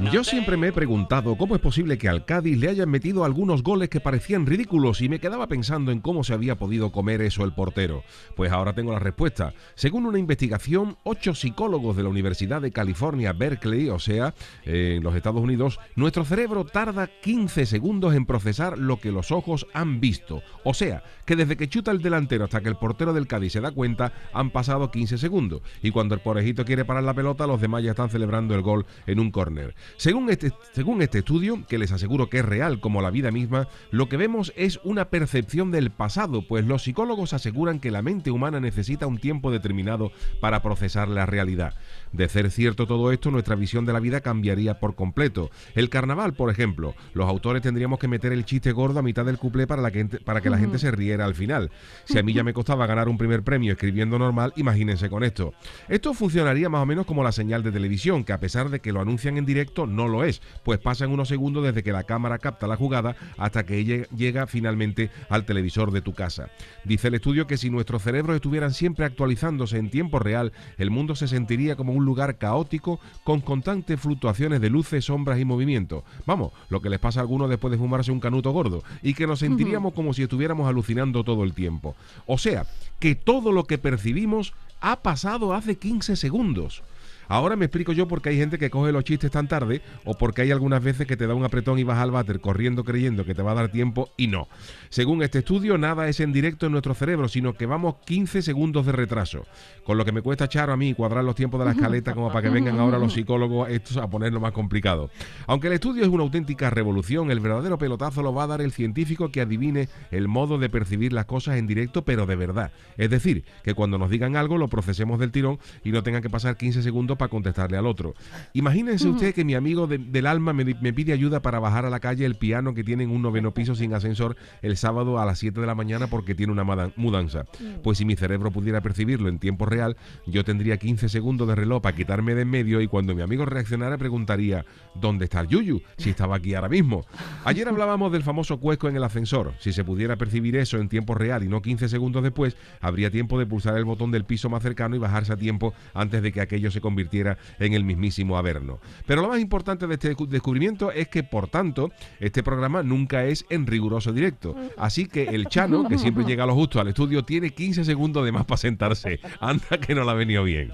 Yo siempre me he preguntado cómo es posible que al Cádiz le hayan metido algunos goles que parecían ridículos y me quedaba pensando en cómo se había podido comer eso el portero. Pues ahora tengo la respuesta. Según una investigación, ocho psicólogos de la Universidad de California, Berkeley, o sea, en los Estados Unidos, nuestro cerebro tarda 15 segundos en procesar lo que los ojos han visto. O sea, que desde que chuta el delantero hasta que el portero del Cádiz se da cuenta, han pasado 15 segundos. Y cuando el porejito quiere parar la pelota, los demás ya están celebrando el gol en un córner. Según este, según este estudio, que les aseguro que es real como la vida misma, lo que vemos es una percepción del pasado, pues los psicólogos aseguran que la mente humana necesita un tiempo determinado para procesar la realidad. De ser cierto todo esto, nuestra visión de la vida cambiaría por completo. El carnaval, por ejemplo, los autores tendríamos que meter el chiste gordo a mitad del cuplé para, la que, para que la gente se riera al final. Si a mí ya me costaba ganar un primer premio escribiendo normal, imagínense con esto. Esto funcionaría más o menos como la señal de televisión, que a pesar de que lo anuncian en directo, no lo es, pues pasan unos segundos desde que la cámara capta la jugada hasta que ella llega finalmente al televisor de tu casa. Dice el estudio que si nuestros cerebros estuvieran siempre actualizándose en tiempo real, el mundo se sentiría como un lugar caótico con constantes fluctuaciones de luces, sombras y movimientos. Vamos, lo que les pasa a algunos después de fumarse un canuto gordo, y que nos sentiríamos como si estuviéramos alucinando todo el tiempo. O sea, que todo lo que percibimos ha pasado hace 15 segundos. Ahora me explico yo por qué hay gente que coge los chistes tan tarde o porque hay algunas veces que te da un apretón y vas al váter corriendo creyendo que te va a dar tiempo y no. Según este estudio, nada es en directo en nuestro cerebro, sino que vamos 15 segundos de retraso. Con lo que me cuesta echar a mí cuadrar los tiempos de la escaleta como para que vengan ahora los psicólogos estos a ponerlo más complicado. Aunque el estudio es una auténtica revolución, el verdadero pelotazo lo va a dar el científico que adivine el modo de percibir las cosas en directo, pero de verdad. Es decir, que cuando nos digan algo lo procesemos del tirón y no tengan que pasar 15 segundos para contestarle al otro. Imagínense usted que mi amigo del alma me, me, pide ayuda para bajar a la calle el piano que tiene en un noveno piso sin ascensor el sábado a las 7 de la mañana porque tiene una mudanza. Pues si mi cerebro pudiera percibirlo en tiempo real, yo tendría 15 segundos de reloj para quitarme de en medio y cuando mi amigo reaccionara preguntaría, ¿dónde está el Yuyu? Si estaba aquí ahora mismo. Ayer hablábamos del famoso cuesco en el ascensor. Si se pudiera percibir eso en tiempo real y no 15 segundos después, habría tiempo de pulsar el botón del piso más cercano y bajarse a tiempo antes de que aquello se convirtiera en el mismísimo Averno. Pero lo más importante de este descubrimiento es que, por tanto, este programa nunca es en riguroso directo. Así que el Chano, que siempre llega a lo justo al estudio, tiene 15 segundos de más para sentarse. Anda que no la ha venido bien.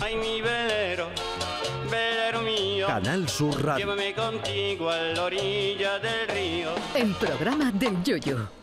Ay, mi velero, velero mío. Canal Sur Radio. Llévame contigo a la orilla del río. El programa del Yoyo.